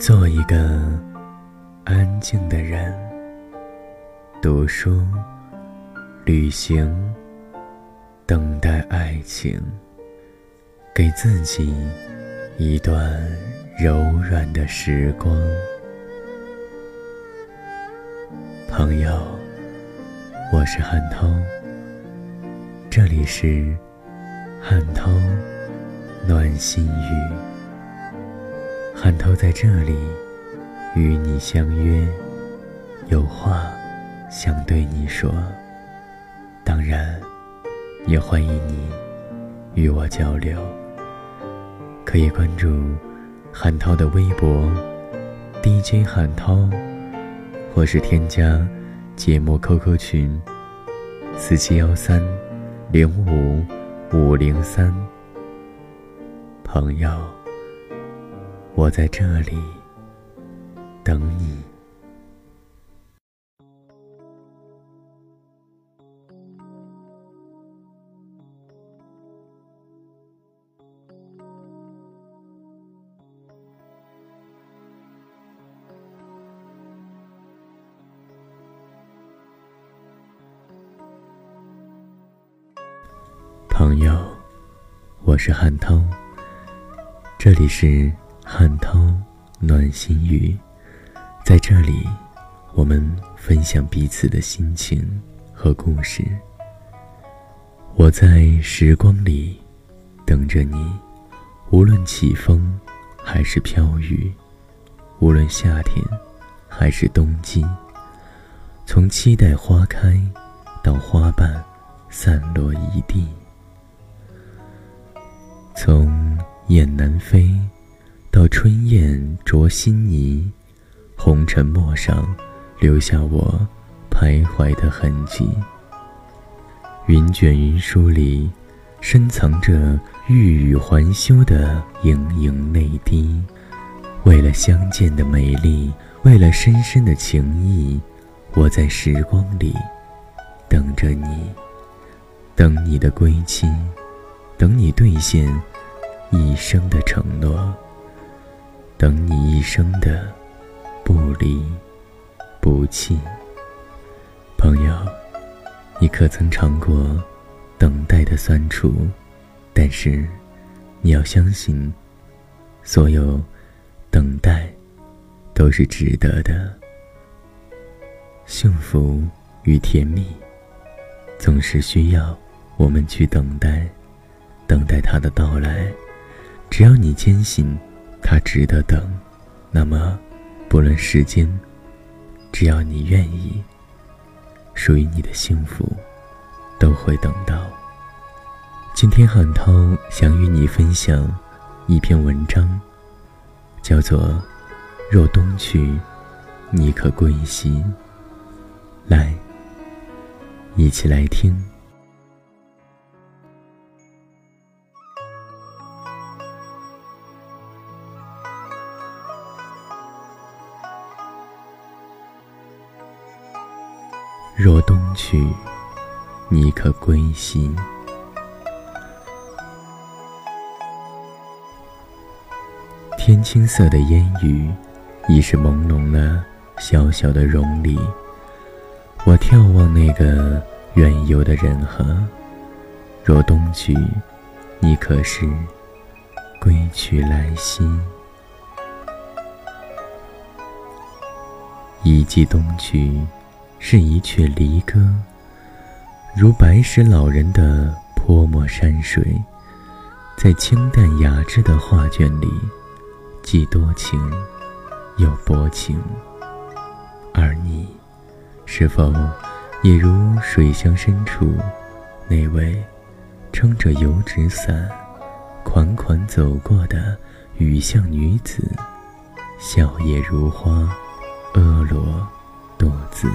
做一个安静的人，读书、旅行，等待爱情，给自己一段柔软的时光。朋友，我是汉涛，这里是汉涛暖心语。汉涛在这里与你相约，有话想对你说。当然，也欢迎你与我交流。可以关注汉涛的微博 DJ 汉涛，或是添加节目 QQ 群四七幺三零五五零三。朋友。我在这里等你，朋友。我是汉涛，这里是。汉涛暖心语，在这里，我们分享彼此的心情和故事。我在时光里等着你，无论起风还是飘雨，无论夏天还是冬季，从期待花开到花瓣散落一地，从雁南飞。到春燕啄新泥，红尘陌上留下我徘徊的痕迹。云卷云舒里，深藏着欲语还休的盈盈泪滴。为了相见的美丽，为了深深的情谊，我在时光里等着你，等你的归期，等你兑现一生的承诺。等你一生的不离不弃，朋友，你可曾尝过等待的酸楚？但是你要相信，所有等待都是值得的。幸福与甜蜜总是需要我们去等待，等待它的到来。只要你坚信。他值得等，那么，不论时间，只要你愿意，属于你的幸福，都会等到。今天汉涛想与你分享一篇文章，叫做《若冬去，你可归西》。来，一起来听。若冬去，你可归西？天青色的烟雨，已是朦胧了小小的容里。我眺望那个远游的人河。若冬去，你可是归去来兮？一季冬去。是一阙离歌，如白石老人的泼墨山水，在清淡雅致的画卷里，既多情又薄情。而你，是否也如水乡深处那位撑着油纸伞款款走过的雨巷女子，笑靥如花，婀娜多姿？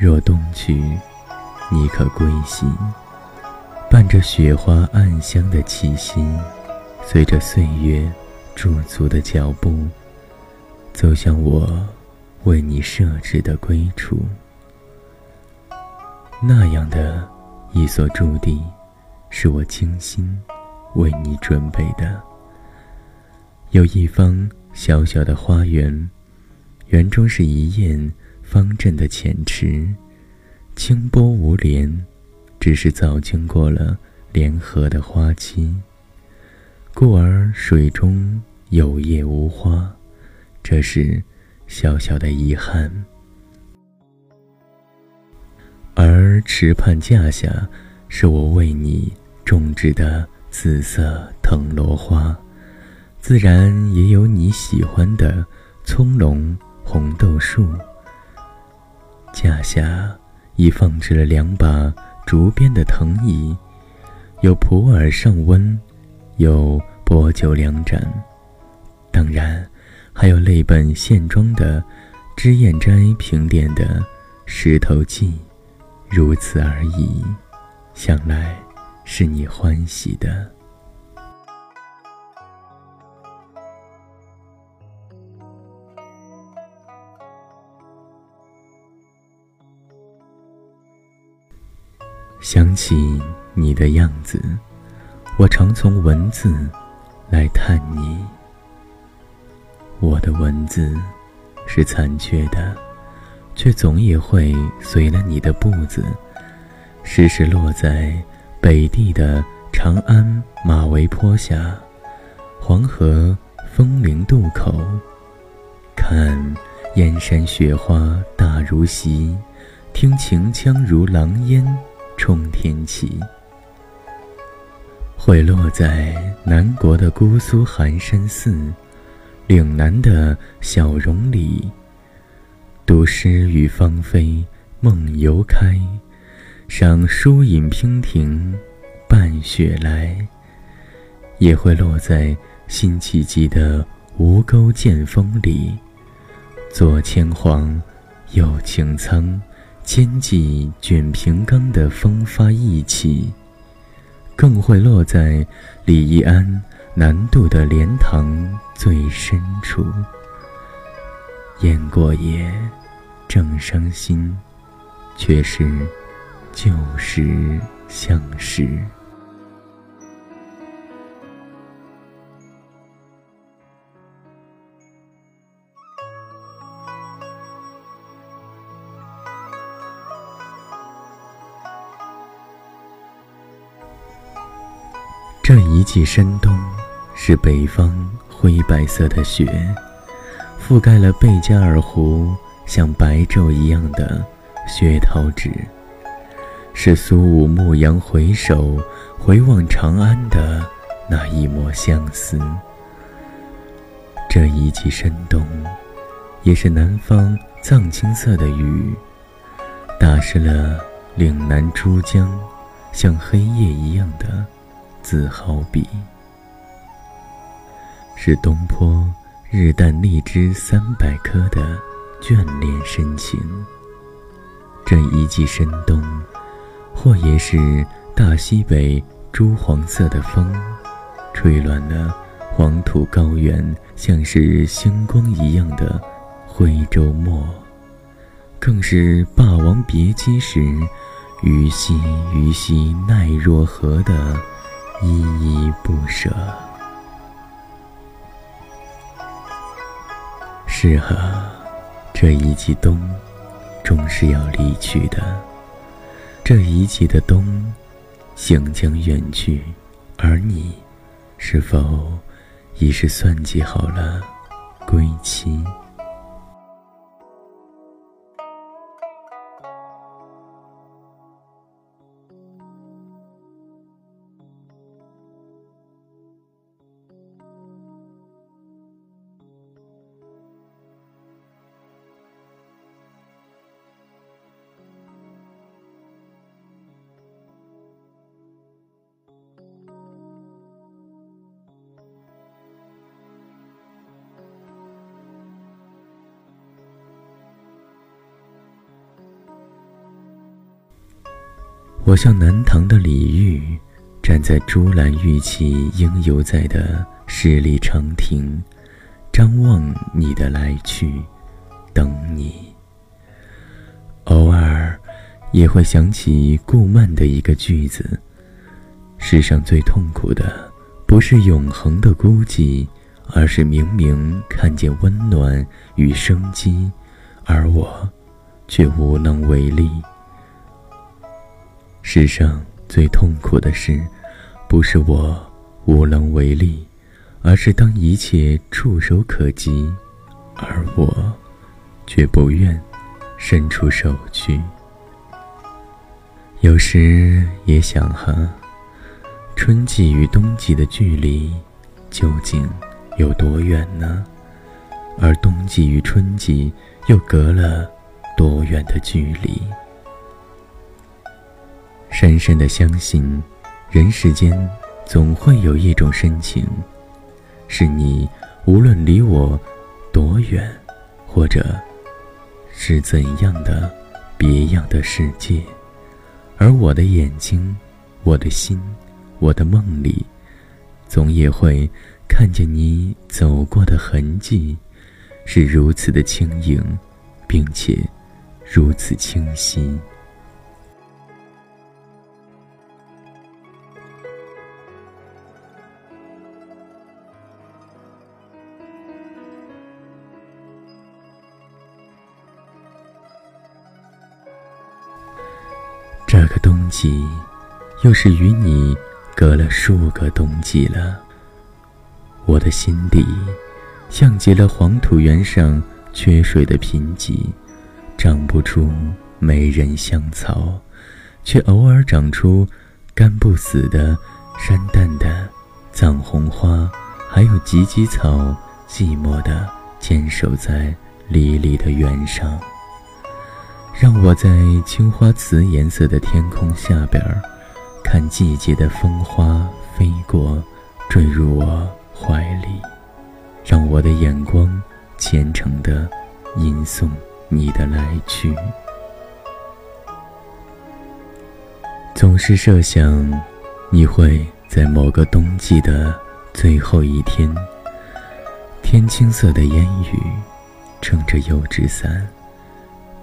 若冬去，你可归西？伴着雪花暗香的气息，随着岁月驻足的脚步，走向我为你设置的归处。那样的一所驻地，是我精心为你准备的，有一方小小的花园，园中是一燕方阵的浅池，清波无莲，只是早经过了莲荷的花期，故而水中有叶无花，这是小小的遗憾。而池畔架下，是我为你种植的紫色藤萝花，自然也有你喜欢的葱茏红豆树。架下已放置了两把竹编的藤椅，有普洱上温，有薄酒两盏，当然还有泪本线装的脂砚斋评点的《石头记》。如此而已，想来是你欢喜的。想起你的样子，我常从文字来探你。我的文字是残缺的。却总也会随了你的步子，时时落在北地的长安马嵬坡下，黄河风陵渡口，看燕山雪花大如席，听秦腔如狼烟冲天起。会落在南国的姑苏寒山寺，岭南的小榕里。读诗与芳菲梦游开，赏疏影娉婷伴雪来。也会落在辛弃疾的吴钩剑锋里，左牵黄，右擎苍，兼寄卷平冈的风发意气。更会落在李易安南渡的莲塘最深处。雁过也。正伤心，却是旧时相识。季深冬，是北方灰白色的雪，覆盖了贝加尔湖。像白昼一样的薛桃纸，是苏武牧羊回首回望长安的那一抹相思。这一季深冬，也是南方藏青色的雨，打湿了岭南珠江，像黑夜一样的自豪笔。是东坡日啖荔枝三百颗的。眷恋深情。这一季深冬，或也是大西北朱黄色的风，吹乱了黄土高原，像是星光一样的徽州墨，更是《霸王别姬》时“虞兮虞兮奈若何”的依依不舍。是啊。这一季冬，终是要离去的。这一季的冬，行将远去，而你，是否已是算计好了归期？我像南唐的李煜，站在朱兰玉砌应犹在的十里长亭，张望你的来去，等你。偶尔也会想起顾漫的一个句子：世上最痛苦的，不是永恒的孤寂，而是明明看见温暖与生机，而我却无能为力。世上最痛苦的事，不是我无能为力，而是当一切触手可及，而我却不愿伸出手去。有时也想哈，春季与冬季的距离究竟有多远呢？而冬季与春季又隔了多远的距离？深深的相信，人世间总会有一种深情，是你无论离我多远，或者是怎样的别样的世界，而我的眼睛、我的心、我的梦里，总也会看见你走过的痕迹，是如此的轻盈，并且如此清晰。季，又是与你隔了数个冬季了。我的心底，像极了黄土原上缺水的贫瘠，长不出美人香草，却偶尔长出干不死的山淡的藏红花，还有芨芨草，寂寞地坚守在离离的原上。让我在青花瓷颜色的天空下边儿，看季节的风花飞过，坠入我怀里。让我的眼光虔诚地吟诵你的来去。总是设想，你会在某个冬季的最后一天，天青色的烟雨，撑着油纸伞。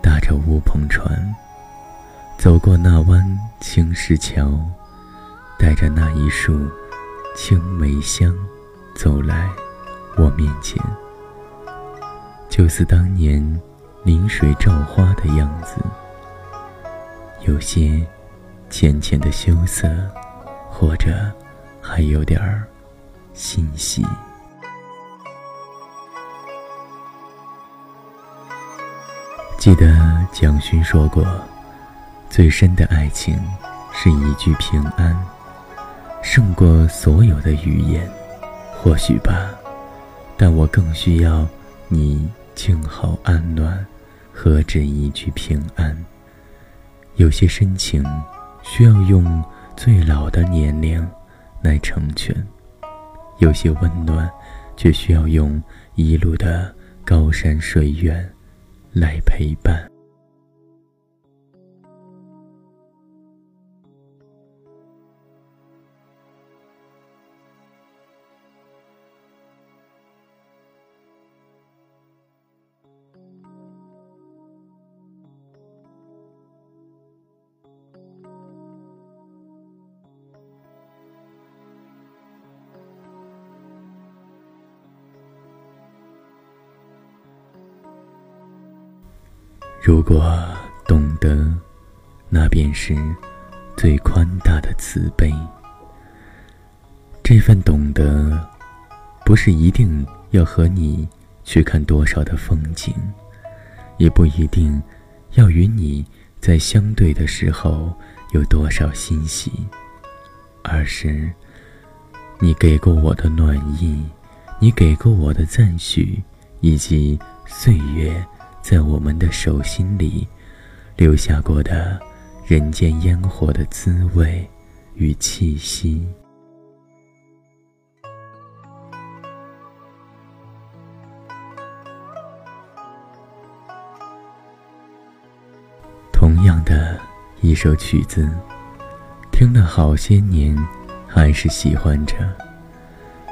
搭着乌篷船，走过那弯青石桥，带着那一束青梅香，走来我面前，就似当年临水照花的样子，有些浅浅的羞涩，或者还有点儿欣喜。记得蒋勋说过：“最深的爱情，是一句平安，胜过所有的语言。或许吧，但我更需要你静好安暖，何止一句平安？有些深情，需要用最老的年龄来成全；有些温暖，却需要用一路的高山水远。”来陪伴。如果懂得，那便是最宽大的慈悲。这份懂得，不是一定要和你去看多少的风景，也不一定要与你在相对的时候有多少欣喜，而是你给过我的暖意，你给过我的赞许，以及岁月。在我们的手心里，留下过的人间烟火的滋味与气息。同样的一首曲子，听了好些年，还是喜欢着。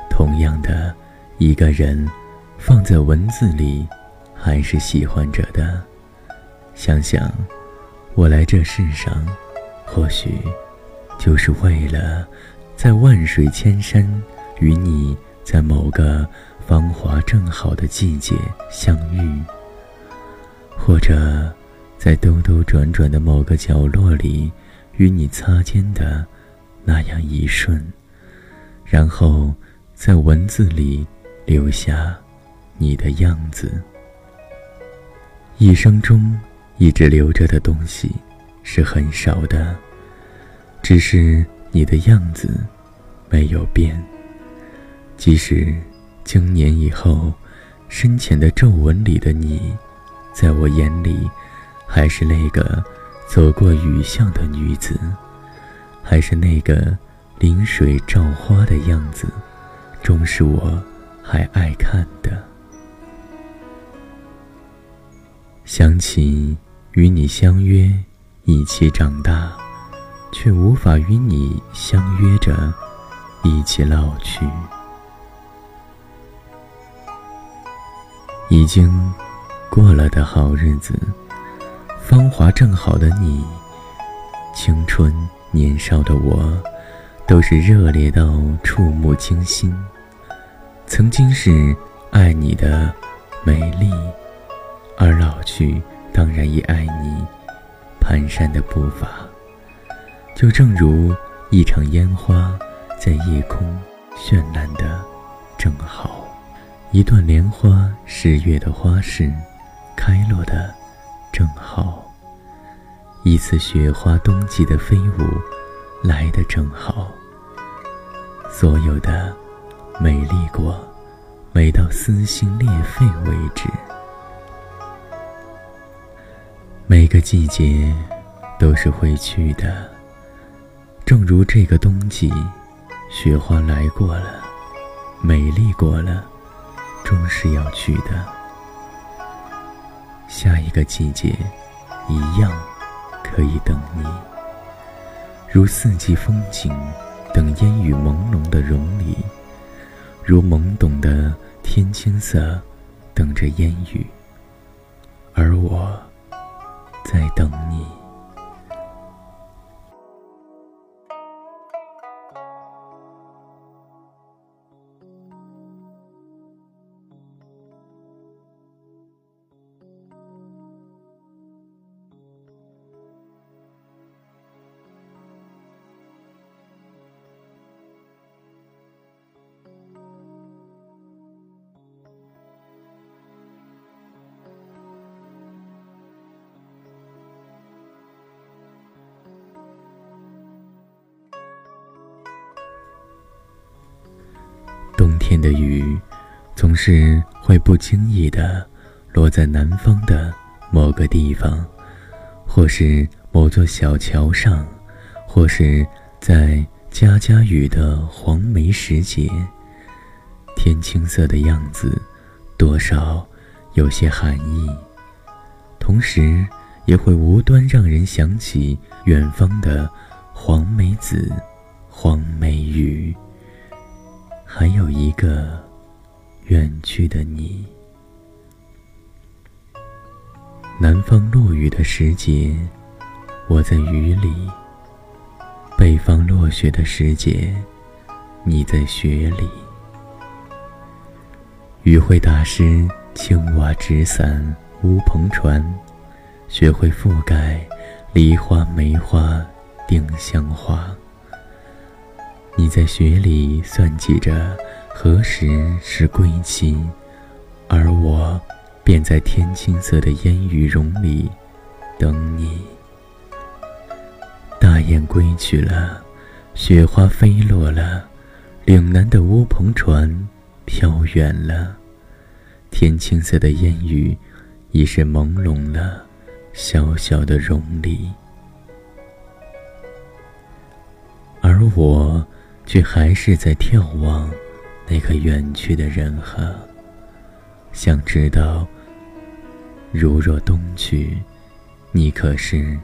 同样的一个人，放在文字里。还是喜欢着的。想想，我来这世上，或许就是为了在万水千山与你在某个芳华正好的季节相遇，或者在兜兜转转的某个角落里与你擦肩的那样一瞬，然后在文字里留下你的样子。一生中一直留着的东西是很少的，只是你的样子没有变，即使。经年以后，深浅的皱纹里的你，在我眼里，还是那个走过雨巷的女子，还是那个临水照花的样子，终是我还爱看的。想起与你相约一起长大，却无法与你相约着一起老去。已经过了的好日子，芳华正好的你，青春年少的我，都是热烈到触目惊心。曾经是爱你的美丽，而老去当然也爱你蹒跚的步伐。就正如一场烟花在夜空绚烂的正好。一段莲花十月的花事，开落的正好；一次雪花冬季的飞舞，来的正好。所有的美丽过，美到撕心裂肺为止。每个季节都是会去的，正如这个冬季，雪花来过了，美丽过了。终是要去的，下一个季节，一样可以等你。如四季风景，等烟雨朦胧的容里；如懵懂的天青色，等着烟雨。而我，在等你。天的雨，总是会不经意地落在南方的某个地方，或是某座小桥上，或是在家家雨的黄梅时节。天青色的样子，多少有些寒意，同时也会无端让人想起远方的黄梅子、黄梅雨。还有一个远去的你。南方落雨的时节，我在雨里；北方落雪的时节，你在雪里。雨会打湿青瓦纸伞、乌篷船，雪会覆盖梨花、梅花、丁香花。你在雪里算计着何时是归期，而我便在天青色的烟雨绒里等你。大雁归去了，雪花飞落了，岭南的乌篷船飘远了，天青色的烟雨已是朦胧了小小的绒里，而我。却还是在眺望那个远去的人河，想知道，如若东去，你可是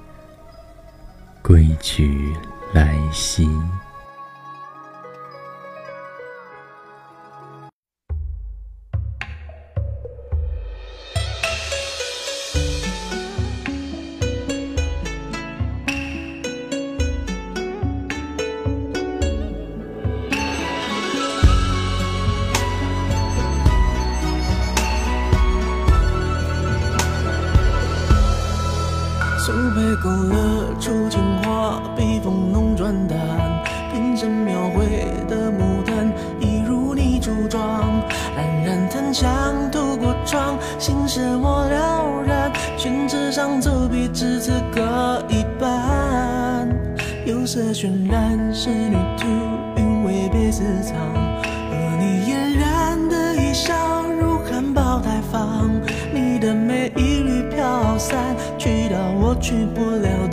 归去来兮？被勾勒出情花笔锋浓转淡平身描绘的牡丹一如你初妆冉冉檀香透过窗心事我了然宣纸上走笔至此搁一半釉色渲去不了